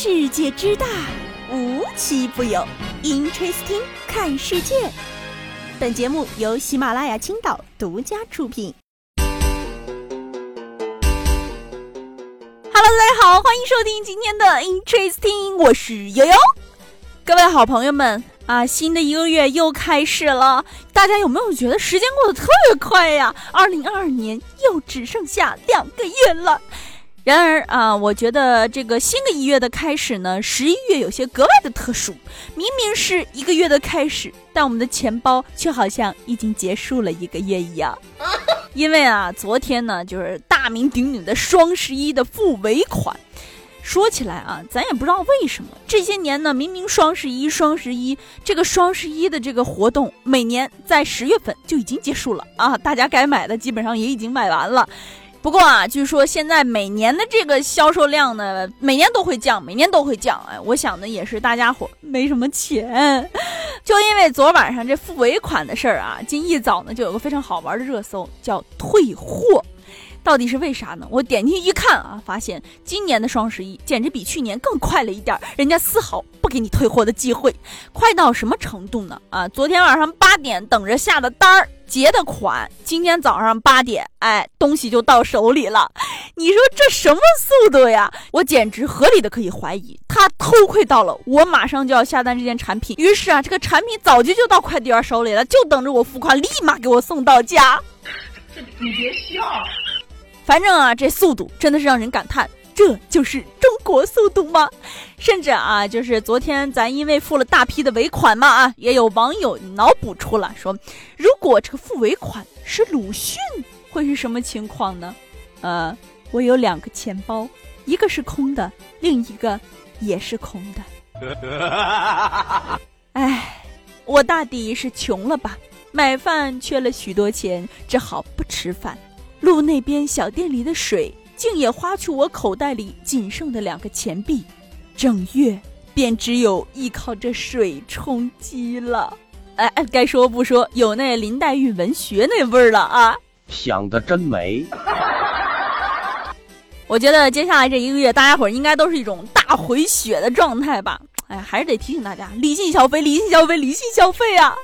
世界之大，无奇不有。Interesting，看世界。本节目由喜马拉雅青岛独家出品。Hello，大家好，欢迎收听今天的 Interesting，我是悠悠。各位好朋友们啊，新的一个月又开始了，大家有没有觉得时间过得特别快呀？二零二二年又只剩下两个月了。然而啊，我觉得这个新的一月的开始呢，十一月有些格外的特殊。明明是一个月的开始，但我们的钱包却好像已经结束了一个月一样。因为啊，昨天呢就是大名鼎鼎的双十一的付尾款。说起来啊，咱也不知道为什么这些年呢，明明双十一、双十一这个双十一的这个活动，每年在十月份就已经结束了啊，大家该买的基本上也已经买完了。不过啊，据说现在每年的这个销售量呢，每年都会降，每年都会降。哎，我想呢，也是大家伙没什么钱，就因为昨晚上这付尾款的事儿啊，今一早呢就有个非常好玩的热搜，叫退货。到底是为啥呢？我点进去一看啊，发现今年的双十一简直比去年更快了一点，人家丝毫不给你退货的机会，快到什么程度呢？啊，昨天晚上八点等着下的单儿。结的款，今天早上八点，哎，东西就到手里了。你说这什么速度呀？我简直合理的可以怀疑，他偷窥到了我马上就要下单这件产品。于是啊，这个产品早就就到快递员手里了，就等着我付款，立马给我送到家。这你别笑，反正啊，这速度真的是让人感叹。这就是中国速度吗？甚至啊，就是昨天咱因为付了大批的尾款嘛啊，也有网友脑补出了说，如果这个付尾款是鲁迅，会是什么情况呢？呃，我有两个钱包，一个是空的，另一个也是空的。哎，我大抵是穷了吧？买饭缺了许多钱，只好不吃饭。路那边小店里的水。竟也花去我口袋里仅剩的两个钱币，整月便只有依靠这水充饥了。哎哎，该说不说，有那林黛玉文学那味儿了啊！想的真美。我觉得接下来这一个月，大家伙儿应该都是一种大回血的状态吧？哎，还是得提醒大家，理性消费，理性消费，理性消费啊！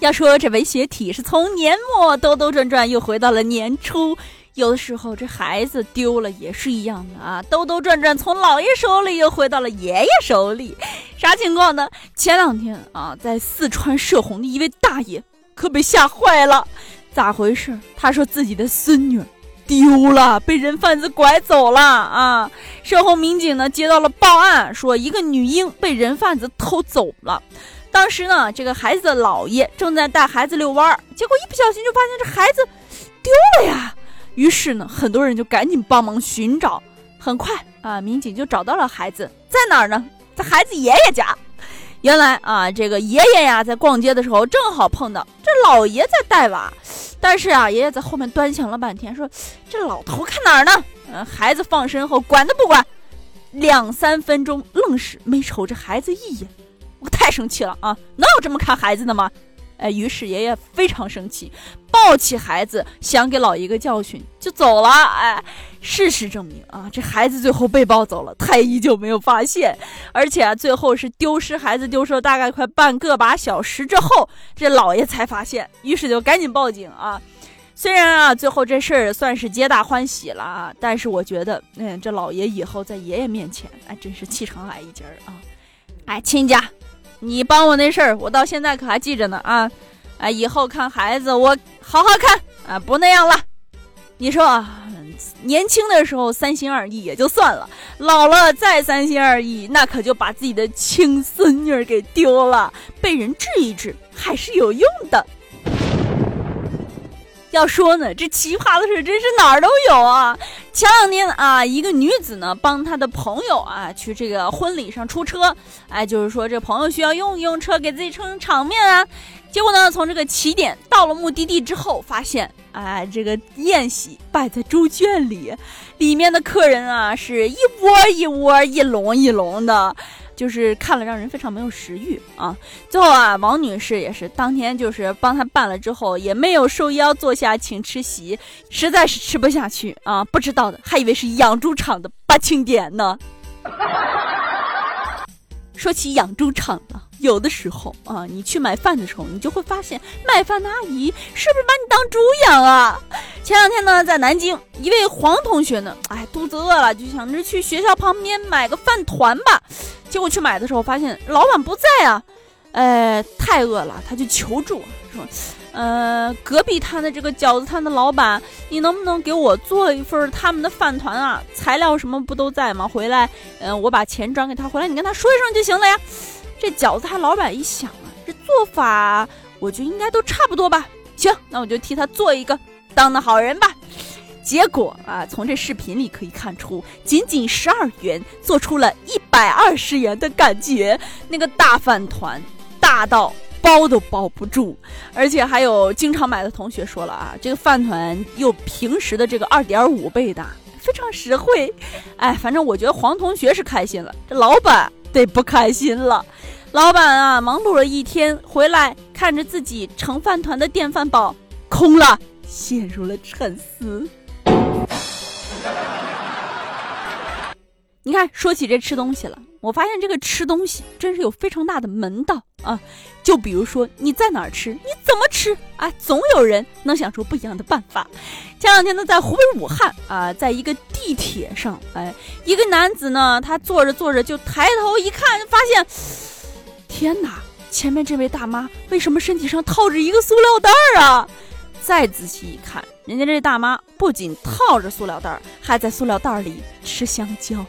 要说这文学体是从年末兜兜转转又回到了年初。有的时候这孩子丢了也是一样的啊，兜兜转转从姥爷手里又回到了爷爷手里，啥情况呢？前两天啊，在四川射洪的一位大爷可被吓坏了，咋回事？他说自己的孙女丢了，被人贩子拐走了啊！射洪民警呢接到了报案，说一个女婴被人贩子偷走了。当时呢，这个孩子的姥爷正在带孩子遛弯儿，结果一不小心就发现这孩子丢了呀。于是呢，很多人就赶紧帮忙寻找。很快啊，民警就找到了孩子在哪儿呢？在孩子爷爷家。原来啊，这个爷爷呀，在逛街的时候正好碰到这老爷在带娃。但是啊，爷爷在后面端详了半天，说：“这老头看哪儿呢？”嗯，孩子放身后，管都不管。两三分钟，愣是没瞅这孩子一眼。我太生气了啊！能有这么看孩子的吗？哎，于是爷爷非常生气，抱起孩子想给老一个教训，就走了。哎，事实证明啊，这孩子最后被抱走了，太医就没有发现，而且啊，最后是丢失孩子丢失了大概快半个把小时之后，这老爷才发现，于是就赶紧报警啊。虽然啊，最后这事儿算是皆大欢喜了啊，但是我觉得，嗯，这老爷以后在爷爷面前，哎，真是气场矮一截儿啊。哎，亲家。你帮我那事儿，我到现在可还记着呢啊！哎，以后看孩子我好好看啊，不那样了。你说，年轻的时候三心二意也就算了，老了再三心二意，那可就把自己的亲孙女给丢了。被人治一治还是有用的。要说呢，这奇葩的事真是哪儿都有啊！前两天啊，一个女子呢帮她的朋友啊去这个婚礼上出车，哎，就是说这朋友需要用一用车给自己撑场面啊。结果呢，从这个起点到了目的地之后，发现哎，这个宴席摆在猪圈里，里面的客人啊是一窝一窝、一笼一笼的。就是看了让人非常没有食欲啊！最后啊，王女士也是当天就是帮她办了之后，也没有受邀坐下请吃席，实在是吃不下去啊！不知道的还以为是养猪场的八庆典呢。说起养猪场了，有的时候啊，你去买饭的时候，你就会发现卖饭的阿姨是不是把你当猪养啊？前两天呢，在南京，一位黄同学呢，哎，肚子饿了，就想着去学校旁边买个饭团吧。结果去买的时候，发现老板不在啊，哎，太饿了，他就求助说。呃，隔壁摊的这个饺子摊的老板，你能不能给我做一份他们的饭团啊？材料什么不都在吗？回来，嗯，我把钱转给他，回来你跟他说一声就行了呀。这饺子摊老板一想啊，这做法我就应该都差不多吧。行，那我就替他做一个，当个好人吧。结果啊，从这视频里可以看出，仅仅十二元做出了一百二十元的感觉，那个大饭团大到。包都包不住，而且还有经常买的同学说了啊，这个饭团又平时的这个二点五倍大，非常实惠。哎，反正我觉得黄同学是开心了，这老板得不开心了。老板啊，忙碌了一天回来，看着自己盛饭团的电饭煲空了，陷入了沉思。你看，说起这吃东西了。我发现这个吃东西真是有非常大的门道啊！就比如说你在哪儿吃，你怎么吃啊，总有人能想出不一样的办法。前两天呢，在湖北武汉啊，在一个地铁上，哎，一个男子呢，他坐着坐着就抬头一看，发现，天哪，前面这位大妈为什么身体上套着一个塑料袋儿啊？再仔细一看，人家这大妈不仅套着塑料袋儿，还在塑料袋儿里吃香蕉。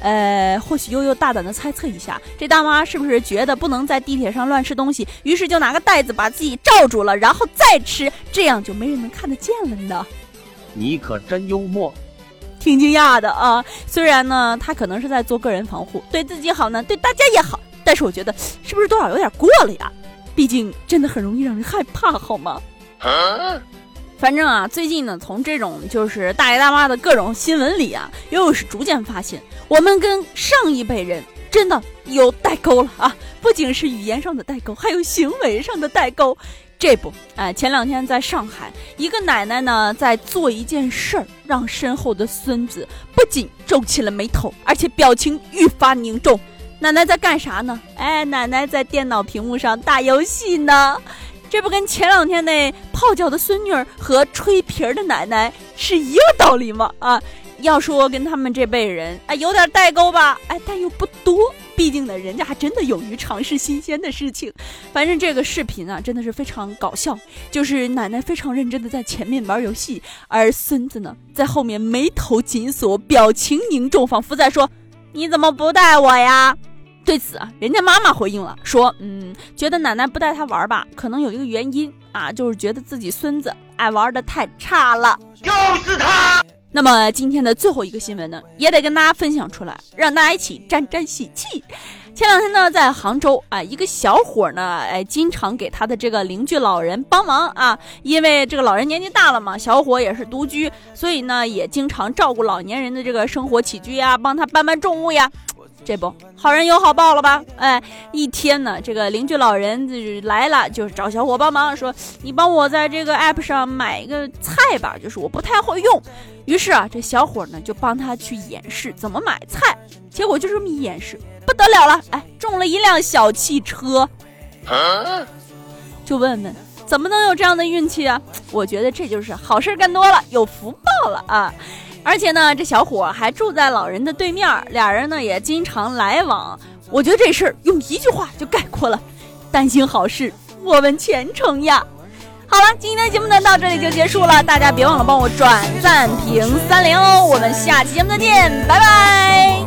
呃，或许悠悠大胆的猜测一下，这大妈是不是觉得不能在地铁上乱吃东西，于是就拿个袋子把自己罩住了，然后再吃，这样就没人能看得见了呢？你可真幽默，挺惊讶的啊！虽然呢，他可能是在做个人防护，对自己好呢，对大家也好，但是我觉得是不是多少有点过了呀？毕竟真的很容易让人害怕，好吗？反正啊，最近呢，从这种就是大爷大妈的各种新闻里啊，又是逐渐发现，我们跟上一辈人真的有代沟了啊！不仅是语言上的代沟，还有行为上的代沟。这不，哎，前两天在上海，一个奶奶呢在做一件事儿，让身后的孙子不仅皱起了眉头，而且表情愈发凝重。奶奶在干啥呢？哎，奶奶在电脑屏幕上打游戏呢。这不跟前两天那泡脚的孙女儿和吹皮儿的奶奶是一个道理吗？啊，要说跟他们这辈人啊有点代沟吧，哎，但又不多，毕竟呢，人家还真的勇于尝试新鲜的事情。反正这个视频啊，真的是非常搞笑，就是奶奶非常认真的在前面玩游戏，而孙子呢在后面眉头紧锁，表情凝重，仿佛在说：“你怎么不带我呀？”对此啊，人家妈妈回应了，说：“嗯，觉得奶奶不带他玩吧，可能有一个原因啊，就是觉得自己孙子爱玩的太差了。”就是他。那么今天的最后一个新闻呢，也得跟大家分享出来，让大家一起沾沾喜气。前两天呢，在杭州啊，一个小伙呢，哎，经常给他的这个邻居老人帮忙啊，因为这个老人年纪大了嘛，小伙也是独居，所以呢，也经常照顾老年人的这个生活起居呀，帮他搬搬重物呀。这不好人有好报了吧？哎，一天呢，这个邻居老人就来了，就是找小伙帮忙，说你帮我在这个 app 上买一个菜吧，就是我不太会用。于是啊，这小伙呢就帮他去演示怎么买菜，结果就这么一演示，不得了了，哎，中了一辆小汽车。就问问，怎么能有这样的运气啊？我觉得这就是好事干多了，有福报了啊。而且呢，这小伙还住在老人的对面，俩人呢也经常来往。我觉得这事儿用一句话就概括了：担心好事，莫问前程呀。好了，今天的节目呢到这里就结束了，大家别忘了帮我转赞评三连哦。我们下期节目再见，拜拜。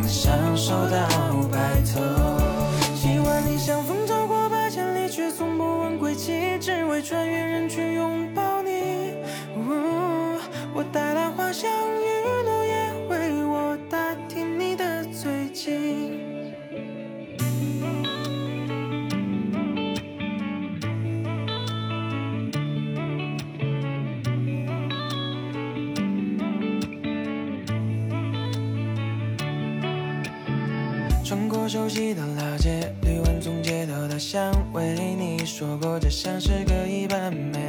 我带来花香熟悉的老街，绿万丛街头的香味，你说过这像是个一般美。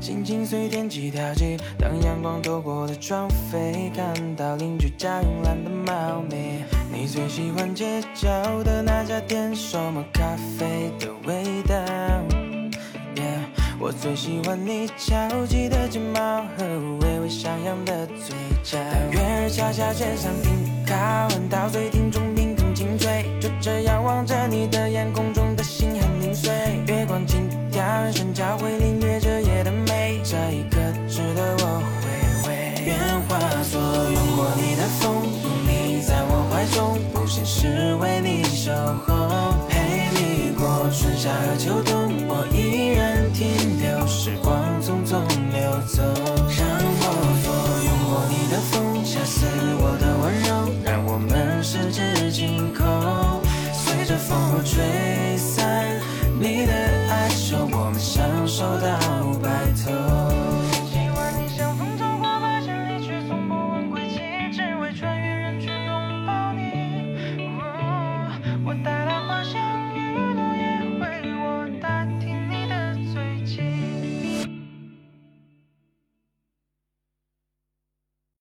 心情随天气调剂，当阳光透过了窗扉，看到邻居家慵懒的猫咪。你最喜欢街角的那家店，什么咖啡的味道？Yeah，我最喜欢你翘起的睫毛和微微上扬的嘴角。但月儿恰恰卷上停靠，闻到最听中这样望着你的眼，空中的星很零碎，月光轻跳，眼神交汇，领略这夜的美。这一刻值得我回味。愿化作拥过你的风，拥你在我怀中，不限时为你守候，陪你过春夏和秋冬。收到